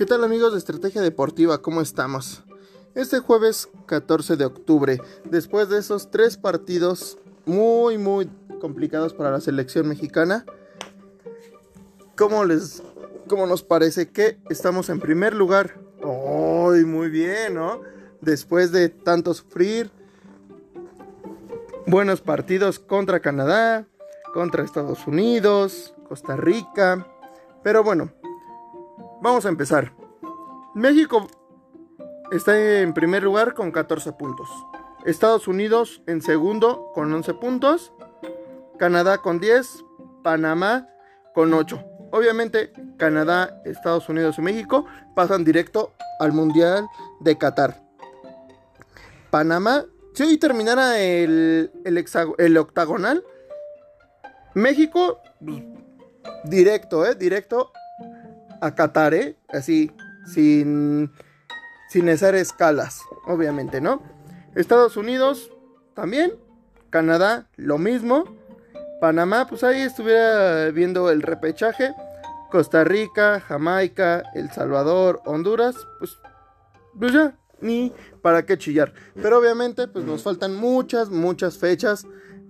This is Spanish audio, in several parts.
¿Qué tal amigos de Estrategia Deportiva? ¿Cómo estamos? Este jueves 14 de octubre, después de esos tres partidos muy muy complicados para la selección mexicana, ¿cómo les cómo nos parece que estamos en primer lugar? ¡Ay, muy bien, ¿no? Después de tanto sufrir, buenos partidos contra Canadá, contra Estados Unidos, Costa Rica, pero bueno, Vamos a empezar. México está en primer lugar con 14 puntos. Estados Unidos en segundo con 11 puntos. Canadá con 10. Panamá con 8. Obviamente Canadá, Estados Unidos y México pasan directo al Mundial de Qatar. Panamá, si hoy terminara el, el, octagonal, México, directo, ¿eh? Directo a Qatar, ¿eh? Así, sin, sin hacer escalas, obviamente, ¿no? Estados Unidos también, Canadá lo mismo, Panamá, pues ahí estuviera viendo el repechaje, Costa Rica, Jamaica, El Salvador, Honduras, pues, pues ya, ni para qué chillar. Pero obviamente, pues nos faltan muchas, muchas fechas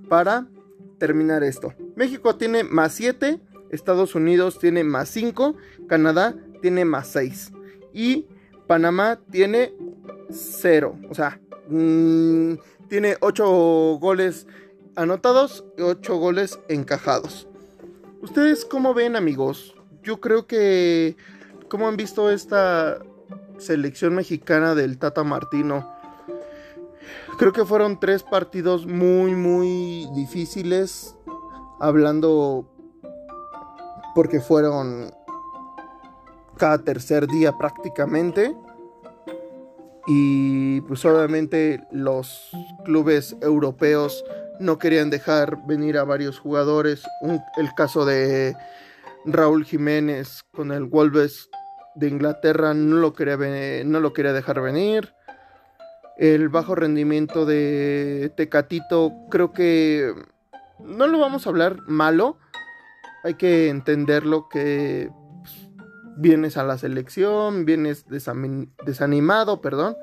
para terminar esto. México tiene más 7 Estados Unidos tiene más 5, Canadá tiene más 6 y Panamá tiene 0. O sea, mmm, tiene 8 goles anotados y 8 goles encajados. ¿Ustedes cómo ven amigos? Yo creo que... ¿Cómo han visto esta selección mexicana del Tata Martino? Creo que fueron tres partidos muy, muy difíciles. Hablando porque fueron cada tercer día prácticamente. Y pues obviamente los clubes europeos no querían dejar venir a varios jugadores. el caso de Raúl Jiménez con el Wolves de Inglaterra no lo, quería, no lo quería dejar venir. El bajo rendimiento de Tecatito creo que no lo vamos a hablar malo hay que entenderlo que pues, vienes a la selección, vienes desanimado, perdón,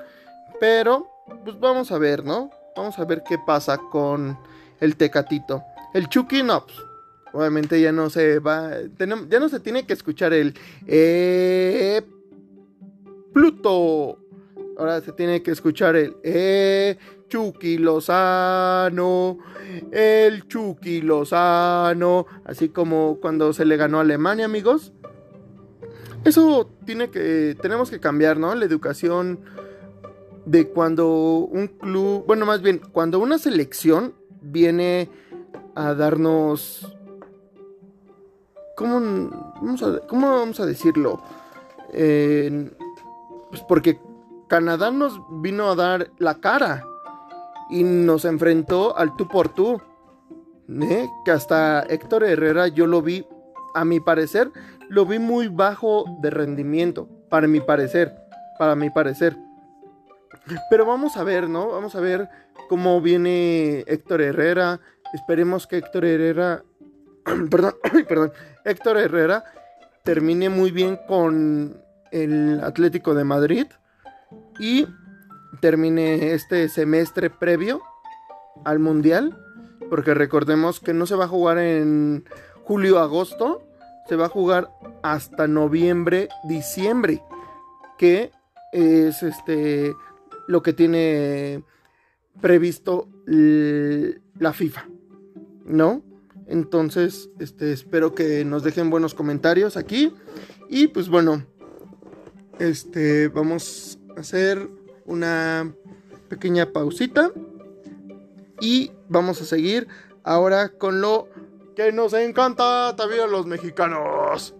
pero pues vamos a ver, ¿no? Vamos a ver qué pasa con el Tecatito. El Chucky no, pues, obviamente ya no se va, ya no se tiene que escuchar el eh, Pluto. Ahora se tiene que escuchar el eh, Chucky Lozano, el Chucky Lozano, así como cuando se le ganó a Alemania, amigos. Eso tiene que, tenemos que cambiar, ¿no? La educación de cuando un club, bueno, más bien, cuando una selección viene a darnos, ¿cómo vamos a, cómo vamos a decirlo? pues porque Canadá nos vino a dar la cara y nos enfrentó al tú por tú. ¿eh? Que hasta Héctor Herrera yo lo vi, a mi parecer, lo vi muy bajo de rendimiento, para mi parecer, para mi parecer. Pero vamos a ver, ¿no? Vamos a ver cómo viene Héctor Herrera. Esperemos que Héctor Herrera, perdón, perdón, Héctor Herrera termine muy bien con el Atlético de Madrid y termine este semestre previo al Mundial, porque recordemos que no se va a jugar en julio-agosto, se va a jugar hasta noviembre, diciembre, que es este lo que tiene previsto la FIFA, ¿no? Entonces, este, espero que nos dejen buenos comentarios aquí. Y pues bueno, este, vamos hacer una pequeña pausita y vamos a seguir ahora con lo que nos encanta también a los mexicanos.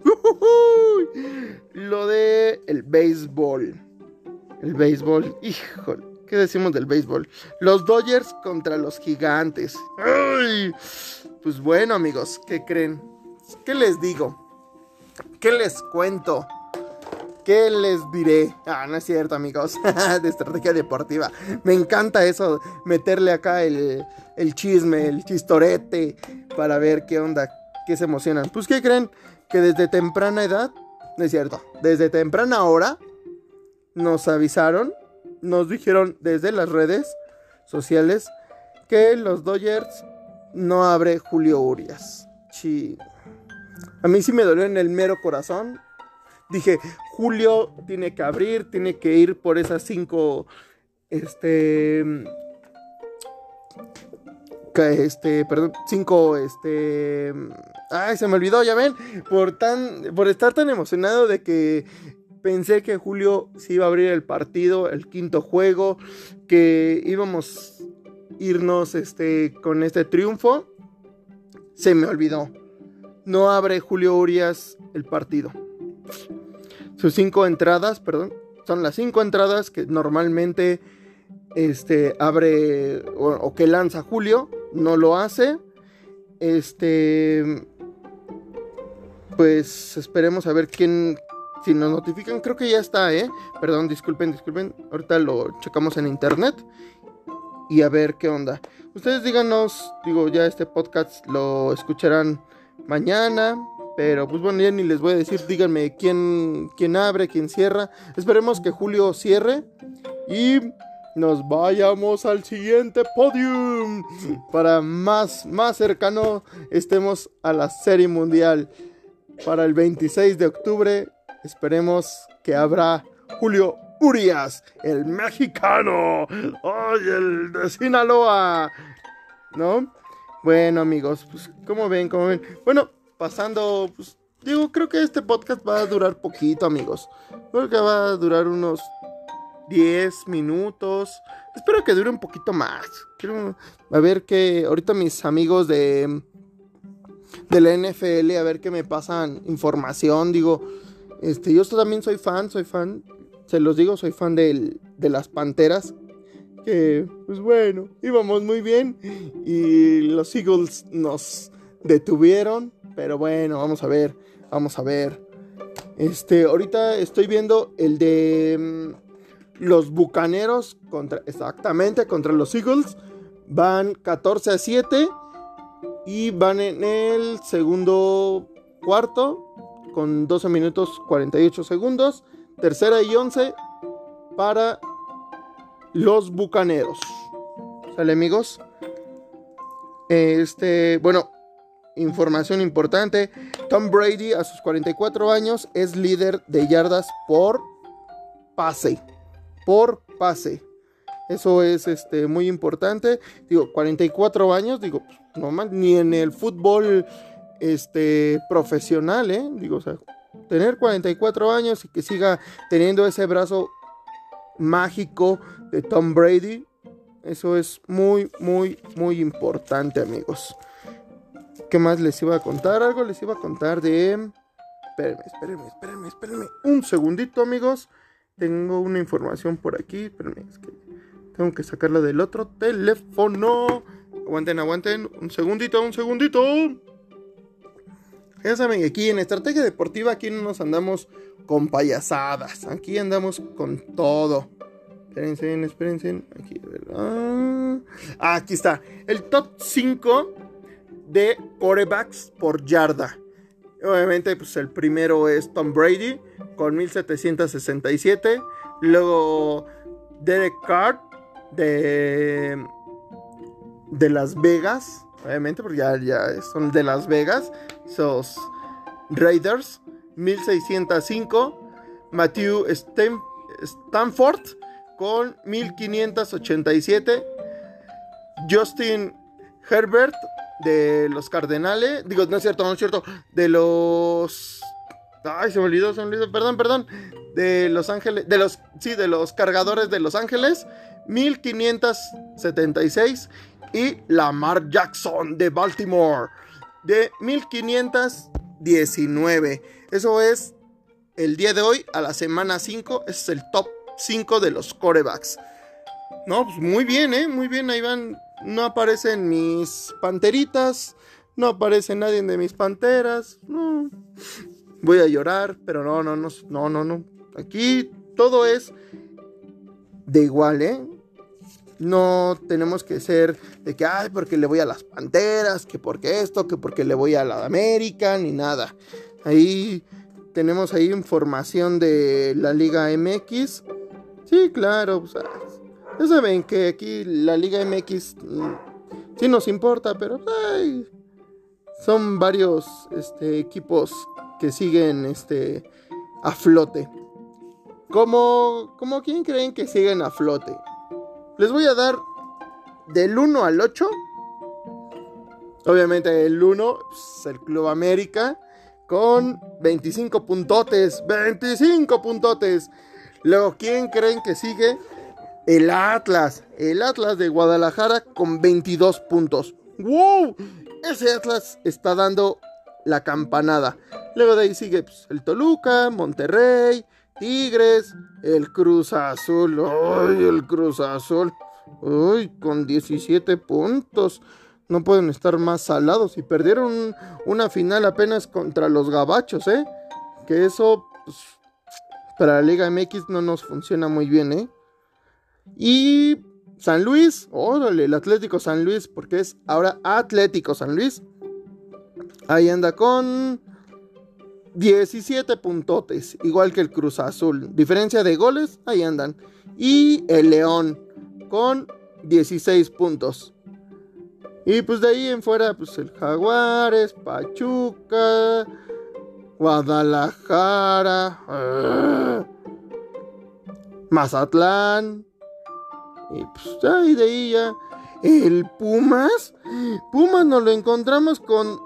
Lo de el béisbol. El béisbol, híjole, ¿qué decimos del béisbol? Los Dodgers contra los gigantes. Pues bueno, amigos, ¿qué creen? ¿Qué les digo? ¿Qué les cuento? ¿Qué les diré? Ah, no es cierto, amigos. de estrategia deportiva. Me encanta eso, meterle acá el, chisme, el chistorete, para ver qué onda, qué se emocionan. Pues, ¿qué creen? Que desde temprana edad no es cierto. Desde temprana hora nos avisaron, nos dijeron desde las redes sociales que los Dodgers no abre Julio Urias. A mí sí me dolió en el mero corazón. Dije, Julio tiene que abrir, tiene que ir por esas cinco, este, este, perdón, cinco, este, ay, se me olvidó, ya ven, por tan, por estar tan emocionado de que pensé que Julio se iba a abrir el partido, el quinto juego, que íbamos irnos, este, con este triunfo, se me olvidó. No abre Julio Urias el partido. Sus cinco entradas, perdón, son las cinco entradas que normalmente este, abre o, que lanza Julio, no lo hace. Este, pues esperemos a ver quién, si nos notifican, creo que ya está, ¿eh? Perdón, disculpen, disculpen, ahorita lo checamos en internet y a ver qué onda. Ustedes díganos, digo, ya este podcast lo escucharán mañana, pero pues bueno, ya ni les voy a decir, díganme quién, quién abre, quién cierra. Esperemos que Julio cierre y nos vayamos al siguiente podium para más, más cercano estemos a la serie mundial. Para el 26 de octubre esperemos que habrá Julio Urias, el mexicano. ¡Ay, el de Sinaloa! ¿No? Bueno, amigos, pues, ¿cómo ven? ¿Cómo ven? Bueno, pasando, pues, digo, creo que este podcast va a durar poquito, amigos. Creo que va a durar unos 10 minutos. Espero que dure un poquito más. Quiero a ver que ahorita mis amigos de de la NFL a ver qué me pasan información, digo, este yo también soy fan, soy fan, se los digo, soy fan de las Panteras que pues bueno, íbamos muy bien y los Eagles nos detuvieron, pero bueno, vamos a ver, vamos a ver. Este, ahorita estoy viendo el de mm, los Bucaneros contra, exactamente, contra los Eagles. Van 14 a 7 y van en el segundo cuarto con 12 minutos 48 segundos. Tercera y 11 para los Bucaneros. ¿Sale amigos? Este, bueno, información importante. Tom Brady a sus 44 años es líder de yardas por pase por pase. Eso es este, muy importante. Digo, 44 años, digo, no más, ni en el fútbol este, profesional, ¿eh? Digo, tener 44 años y que siga teniendo ese brazo mágico de Tom Brady, eso es muy, muy, muy importante, amigos. ¿Qué más les iba a contar? Algo les iba a contar de... Espérenme, espérenme, espérenme, espérenme. Un segundito, amigos. Tengo una información por aquí. Espérenme, es que tengo que sacarla del otro teléfono. Aguanten, aguanten. Un segundito, un segundito. Ya saben, aquí en Estrategia Deportiva, aquí no nos andamos con payasadas. Aquí andamos con todo. Espérense, espérense. Aquí, ah, aquí está. El top 5 de corebacks por yarda. Obviamente, pues el primero es Tom Brady con 1767. Luego Derek Carr de, de Las Vegas. Obviamente, porque ya, ya son de Las Vegas. Esos Raiders. 1605. Matthew Stanford con 1587. Justin Herbert de los Cardenales. Digo, no es cierto, no es cierto. De los. Ay, se me olvidó, se me olvidó. Perdón, perdón. De Los Ángeles. De los. Sí, de los cargadores de Los Ángeles. 1576. Y Lamar Jackson de Baltimore. De 1519. Eso es el día de hoy, a la semana 5. Ese es el top 5 de los corebacks. No, pues muy bien, ¿eh? Muy bien, ahí van no aparecen mis panteritas, no aparece nadie de mis panteras, no. Voy a llorar, pero no, no, no, no, no, no. Aquí todo es de igual, ¿eh? No tenemos que ser de que, ay, porque le voy a las panteras, que porque esto, que porque le voy a la América, ni nada. Ahí tenemos ahí información de la Liga MX. Sí, claro, ya saben que aquí la Liga MX mm, sí nos importa, pero ay, son varios este, equipos que siguen este, a flote. Como, como quién creen que siguen a flote. Les voy a dar del 1 al 8. Obviamente el 1 es el Club América con 25 puntotes. 25 puntotes. Luego, ¿quién creen que sigue? El Atlas. El Atlas de Guadalajara con 22 puntos. ¡Wow! Ese Atlas está dando la campanada. Luego de ahí sigue pues, el Toluca, Monterrey, Tigres, el Cruz Azul. ¡Ay, el Cruz Azul! ¡Ay, con 17 puntos! No pueden estar más salados. Y perdieron una final apenas contra los gabachos, ¿eh? Que eso, pues, para la Liga MX no nos funciona muy bien, ¿eh? Y San Luis, órale, el Atlético San Luis, porque es ahora Atlético San Luis. Ahí anda con 17 puntotes, igual que el Cruz Azul. Diferencia de goles, ahí andan. Y el León con 16 puntos. Y pues de ahí en fuera, pues el Jaguares, Pachuca, Guadalajara, ¡ah! Mazatlán. Y pues ahí de ahí ya. El Pumas. Pumas nos lo encontramos con.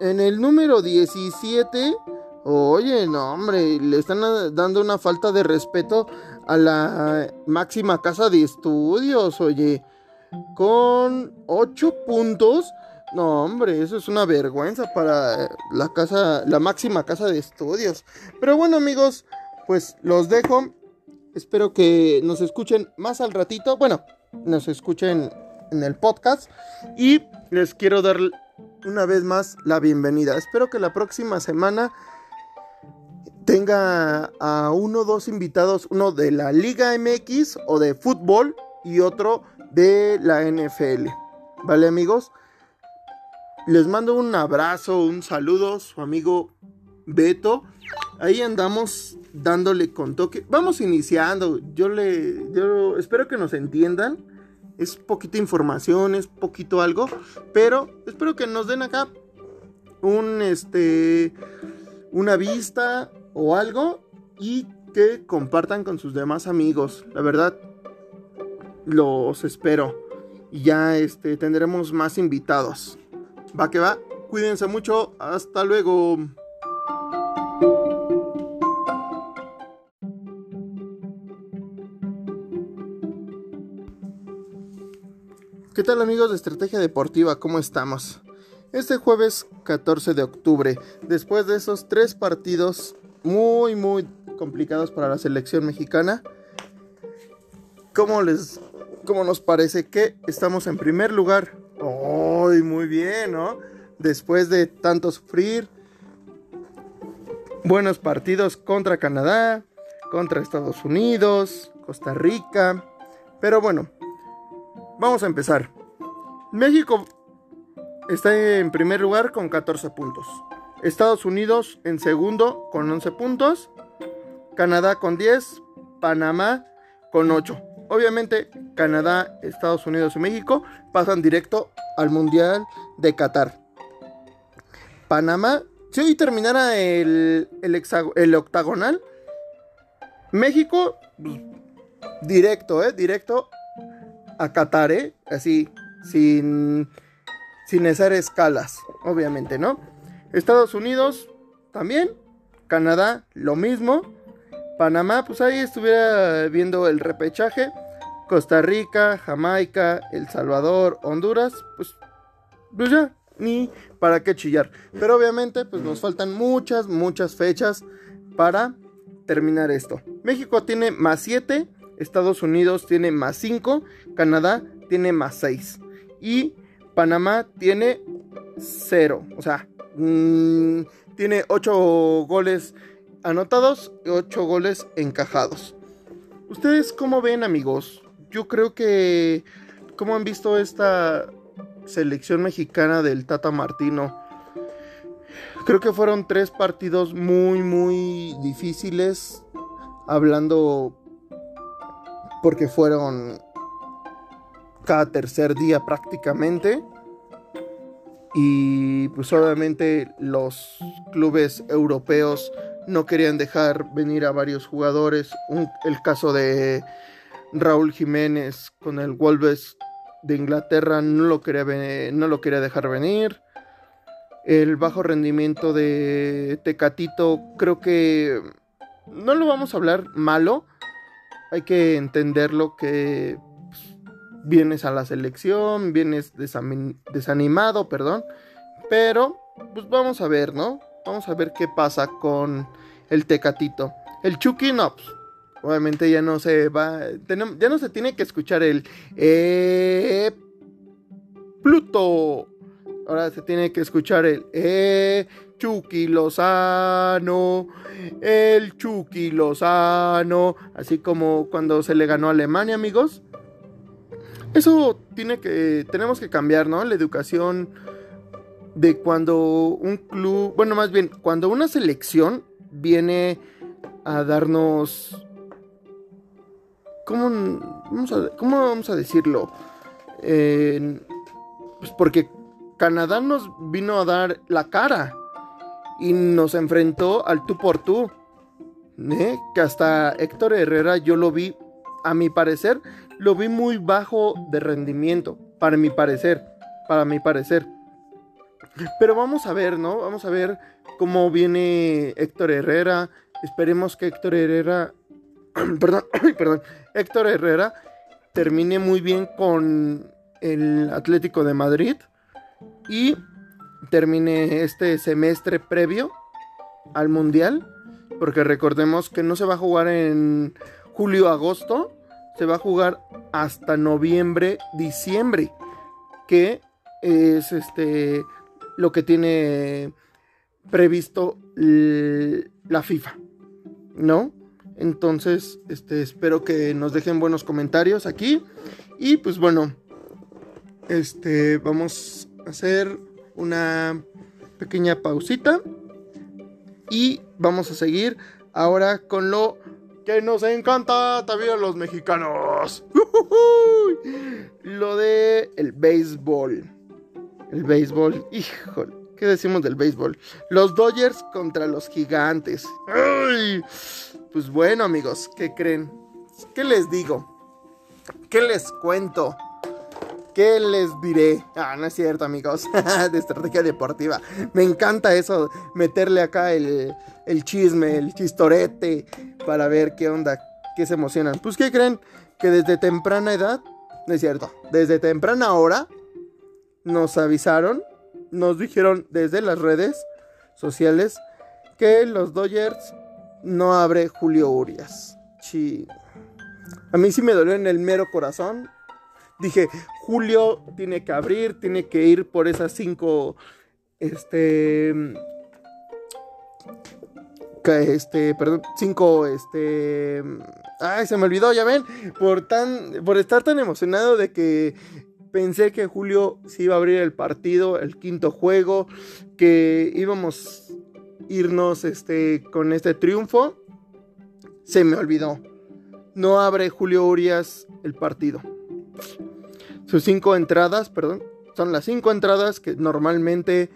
En el número 17. Oye, no, hombre, le están dando una falta de respeto a la máxima casa de estudios, oye con 8 puntos. No, hombre, eso es una vergüenza para la casa, la máxima casa de estudios. Pero bueno, amigos, pues los dejo. Espero que nos escuchen más al ratito. Bueno, nos escuchen en el podcast. Y les quiero dar una vez más la bienvenida. Espero que la próxima semana tenga a uno o dos invitados, uno de la Liga MX o de fútbol y otro de la NFL. ¿Vale amigos? Les mando un abrazo, un saludo, su amigo Beto. Ahí andamos dándole con toque. Vamos iniciando. Yo le yo espero que nos entiendan. Es poquita información, es poquito algo, pero espero que nos den acá un este una vista o algo y que compartan con sus demás amigos. La verdad los espero. Y ya este, tendremos más invitados. Va que va. Cuídense mucho. Hasta luego. ¿Qué tal amigos de Estrategia Deportiva? ¿Cómo estamos? Este jueves 14 de octubre, después de esos tres partidos muy muy complicados para la selección mexicana, ¿cómo les como nos parece que estamos en primer lugar. ¡Ay, muy bien, ¿no? Después de tanto sufrir. Buenos partidos contra Canadá, contra Estados Unidos, Costa Rica. Pero bueno, vamos a empezar. México está en primer lugar con 14 puntos. Estados Unidos en segundo con 11 puntos. Canadá con 10. Panamá con 8. Obviamente Canadá, Estados Unidos y México pasan directo al Mundial de Qatar. Panamá, si hoy terminara el, el, octagonal, México, directo, ¿eh? Directo a Qatar, ¿eh? Así, sin, sin hacer escalas, obviamente, ¿no? Estados Unidos, también. Canadá, lo mismo. Panamá, pues ahí estuviera viendo el repechaje. Costa Rica, Jamaica, El Salvador, Honduras, pues, pues ya, ni para qué chillar. Pero obviamente, pues nos faltan muchas, muchas fechas para terminar esto. México tiene más 7, Estados Unidos tiene más 5, Canadá tiene más 6 y Panamá tiene 0. O sea, mm, tiene 8 goles anotados y 8 goles encajados. ¿Ustedes cómo ven amigos? Yo creo que... ¿Cómo han visto esta selección mexicana del Tata Martino? Creo que fueron tres partidos muy, muy difíciles. Hablando porque fueron cada tercer día prácticamente. Y pues obviamente los clubes europeos no querían dejar venir a varios jugadores. el caso de Raúl Jiménez con el Wolves de Inglaterra no lo quería, no lo quería dejar venir. El bajo rendimiento de Tecatito creo que no lo vamos a hablar malo. Hay que entenderlo que pues, vienes a la selección, vienes desanimado, perdón. Pero pues vamos a ver, ¿no? Vamos a ver qué pasa con el Tecatito. El Chucky no, pues, obviamente ya no se va, ya no se tiene que escuchar el eh, Pluto. Ahora se tiene que escuchar el eh, Chucky Lozano, el Chucky Lozano, así como cuando se le ganó a Alemania, amigos. Eso tiene que, tenemos que cambiar, ¿no? La educación de cuando un club, bueno, más bien, cuando una selección viene a darnos ¿Cómo vamos a, cómo vamos a decirlo? pues porque Canadá nos vino a dar la cara y nos enfrentó al tú por tú. ¿eh? Que hasta Héctor Herrera yo lo vi, a mi parecer, lo vi muy bajo de rendimiento. Para mi parecer, para mi parecer. Pero vamos a ver, ¿no? Vamos a ver cómo viene Héctor Herrera. Esperemos que Héctor Herrera perdón, perdón, Héctor Herrera termine muy bien con el Atlético de Madrid y termine este semestre previo al Mundial, porque recordemos que no se va a jugar en julio-agosto, se va a jugar hasta noviembre-diciembre, que es este lo que tiene previsto la FIFA, ¿no? Entonces, este, espero que nos dejen buenos comentarios aquí. Y pues bueno, este, vamos a hacer una pequeña pausita. Y vamos a seguir ahora con lo que nos encanta también a los mexicanos. Lo de el béisbol. El béisbol, híjole. ¿Qué decimos del béisbol? Los Dodgers contra los gigantes. ¡Ay! Pues bueno, amigos, ¿qué creen? ¿Qué les digo? ¿Qué les cuento? ¿Qué les diré? Ah, no es cierto, amigos. de estrategia deportiva. Me encanta eso, meterle acá el, el chisme, el chistorete, para ver qué onda, qué se emocionan. Pues, ¿qué creen? Que desde temprana edad, no es cierto, desde temprana hora, nos avisaron, nos dijeron desde las redes sociales que los Dodgers no abre Julio Urias. Sí. A mí sí me dolió en el mero corazón. Dije, Julio tiene que abrir, tiene que ir por esas cinco. Este. este, perdón, cinco, este. Ay, se me olvidó, ya ven. Por tan. Por estar tan emocionado de que pensé que Julio sí iba a abrir el partido, el quinto juego, que íbamos irnos este, con este triunfo, se me olvidó. No abre Julio Urias el partido. Sus cinco entradas, perdón, son las cinco entradas que normalmente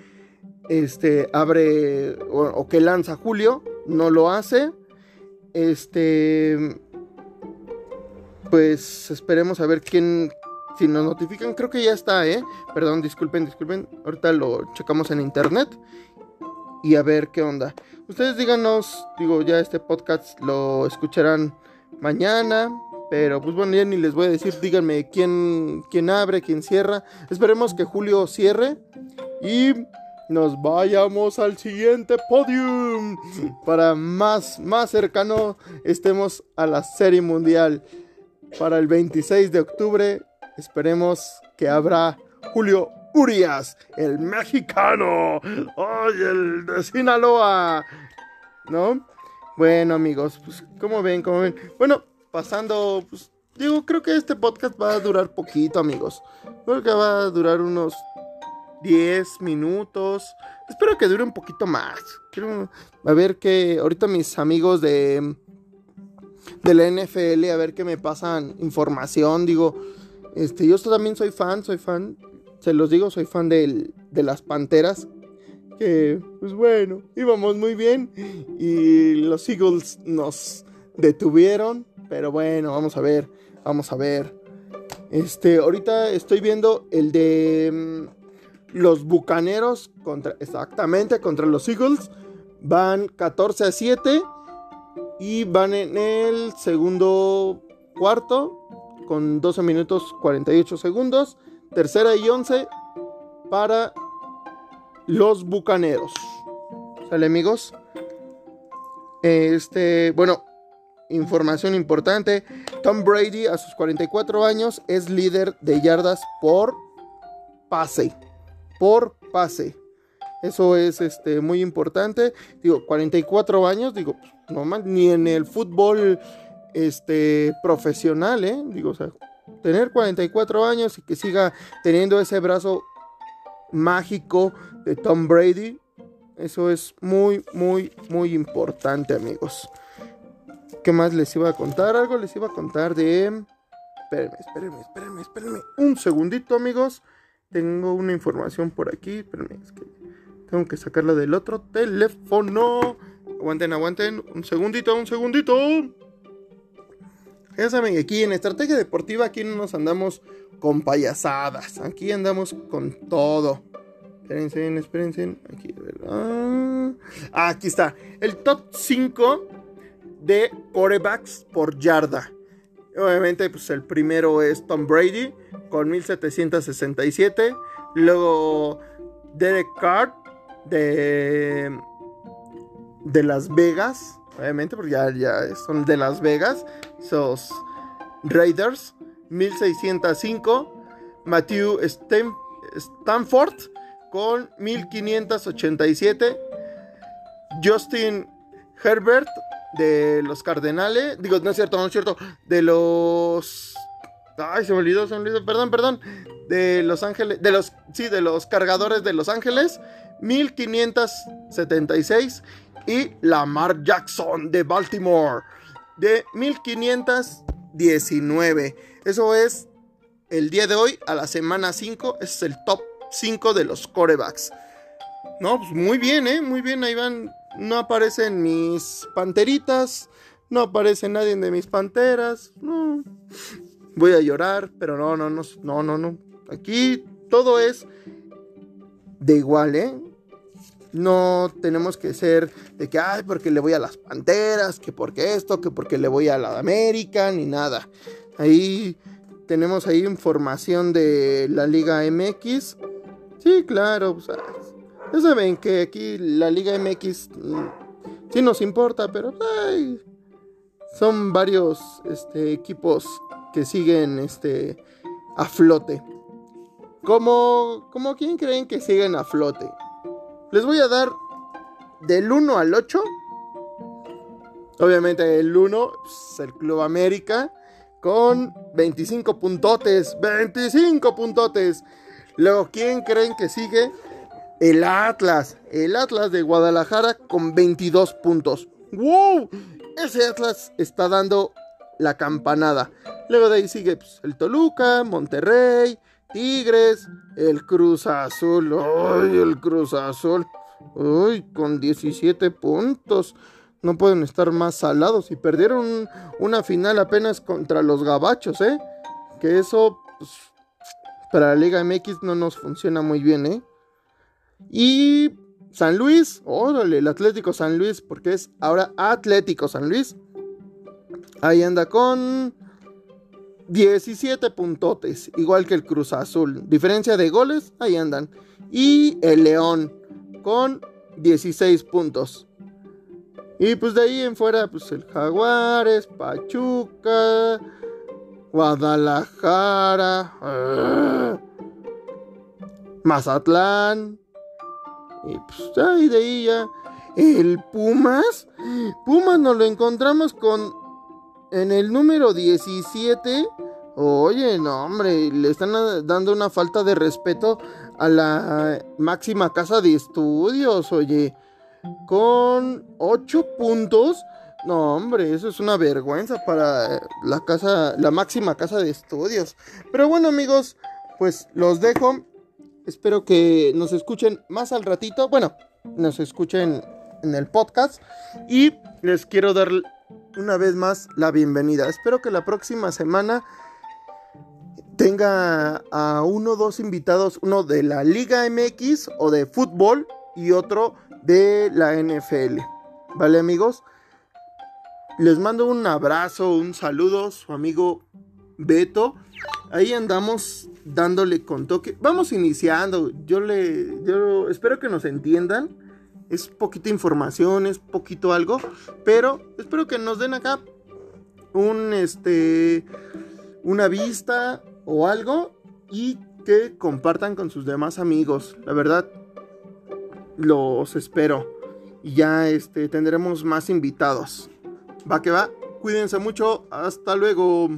este, abre o, que lanza Julio, no lo hace. Este, pues esperemos a ver quién, si nos notifican, creo que ya está, ¿eh? Perdón, disculpen, disculpen. Ahorita lo checamos en internet y a ver qué onda. Ustedes díganos, digo, ya este podcast lo escucharán mañana, pero pues bueno, ya ni les voy a decir, díganme quién, quién abre, quién cierra. Esperemos que Julio cierre y nos vayamos al siguiente podium para más, más cercano estemos a la serie mundial. Para el 26 de octubre esperemos que habrá Julio Urias, el mexicano. ¡Ay, el de Sinaloa! ¿No? Bueno, amigos, pues, ¿cómo ven? ¿Cómo ven? Bueno, pasando, pues, digo, creo que este podcast va a durar poquito, amigos. Creo que va a durar unos 10 minutos. Espero que dure un poquito más. Quiero a ver que ahorita mis amigos de de la NFL a ver qué me pasan información, digo, este yo también soy fan, soy fan, se los digo, soy fan de las Panteras que pues bueno, íbamos muy bien y los Eagles nos detuvieron, pero bueno, vamos a ver, vamos a ver. Este, ahorita estoy viendo el de mm, los Bucaneros contra exactamente contra los Eagles. Van 14 a 7 y van en el segundo cuarto con 12 minutos 48 segundos. Tercera y 11 para los Bucaneros. ¿Sale amigos? Este, bueno, información importante. Tom Brady a sus 44 años es líder de yardas por pase. Por pase. Eso es este, muy importante. Digo, 44 años, digo, normal, ni en el fútbol este, profesional, ¿eh? Digo, o sea, tener 44 años y que siga teniendo ese brazo mágico de Tom Brady. Eso es muy, muy, muy importante, amigos. ¿Qué más les iba a contar? Algo les iba a contar de... Espérenme, espérenme, espérenme, espérenme. Un segundito, amigos. Tengo una información por aquí. Espérenme, es que tengo que sacarla del otro teléfono. Aguanten, aguanten. Un segundito, un segundito. Ya saben, aquí en Estrategia Deportiva, aquí no nos andamos con payasadas. Aquí andamos con todo. Espérense, espérense. Aquí, ah, aquí está. El top 5 de corebacks por yarda. Obviamente, pues el primero es Tom Brady con 1767. Luego Derek Carr de, de Las Vegas. Obviamente, porque ya, ya son de Las Vegas. Esos Raiders. 1605. Matthew Stanford con 1587. Justin Herbert de los Cardenales. Digo, no es cierto, no es cierto. De los. Ay, se me olvidó, se me olvidó. Perdón, perdón. De Los Ángeles. De los. Sí, de los cargadores de Los Ángeles. 1576. Y Lamar Jackson de Baltimore. De 1519. Eso es el día de hoy, a la semana 5. Ese es el top 5 de los corebacks. No, pues muy bien, ¿eh? Muy bien, ahí van. No aparecen mis panteritas. No aparece nadie de mis panteras. No. Voy a llorar, pero no, no, no, no, no, no. Aquí todo es de igual, ¿eh? No tenemos que ser de que, ay, porque le voy a las panteras, que porque esto, que porque le voy a la América, ni nada. Ahí tenemos ahí información de la Liga MX Sí, claro. ya saben que aquí la Liga MX mm, sí nos importa, pero son varios este, equipos que siguen este, a flote. ¿Cómo, ¿Cómo quién creen que siguen a flote? Les voy a dar del 1 al 8. Obviamente el 1 es pues, el Club América con 25 puntotes. 25 puntotes. Luego, ¿quién creen que sigue? El Atlas. El Atlas de Guadalajara con 22 puntos. ¡Wow! Ese Atlas está dando la campanada. Luego de ahí sigue pues, el Toluca, Monterrey, Tigres, el Cruz Azul. ¡Ay, el Cruz Azul! ¡Uy! Con 17 puntos. No pueden estar más salados. Y perdieron una final apenas contra los Gabachos, ¿eh? Que eso pues, para la Liga MX no nos funciona muy bien, ¿eh? Y San Luis, órale, el Atlético San Luis, porque es ahora Atlético San Luis. Ahí anda con 17 puntotes, igual que el Cruz Azul. Diferencia de goles, ahí andan. Y el León con 16 puntos. Y pues de ahí en fuera, pues el Jaguares, Pachuca, Guadalajara, ah, Mazatlán, y pues ahí de ahí ya. El Pumas, Pumas nos lo encontramos con en el número 17. Oye, no, hombre, le están dando una falta de respeto a la máxima casa de estudios, oye. Con 8 puntos. No, hombre, eso es una vergüenza para la casa, la máxima casa de estudios. Pero bueno, amigos, pues los dejo. Espero que nos escuchen más al ratito. Bueno, nos escuchen en el podcast. Y les quiero dar una vez más la bienvenida. Espero que la próxima semana tenga a uno o dos invitados, uno de la Liga MX o de fútbol y otro de la NFL. ¿Vale amigos? Les mando un abrazo, un saludo, su amigo Beto. Ahí andamos dándole con toque. Vamos iniciando. Yo le yo espero que nos entiendan. Es poquita información, es poquito algo, pero espero que nos den acá un este una vista o algo y que compartan con sus demás amigos. La verdad, los espero. Y ya este, tendremos más invitados. Va que va. Cuídense mucho. Hasta luego.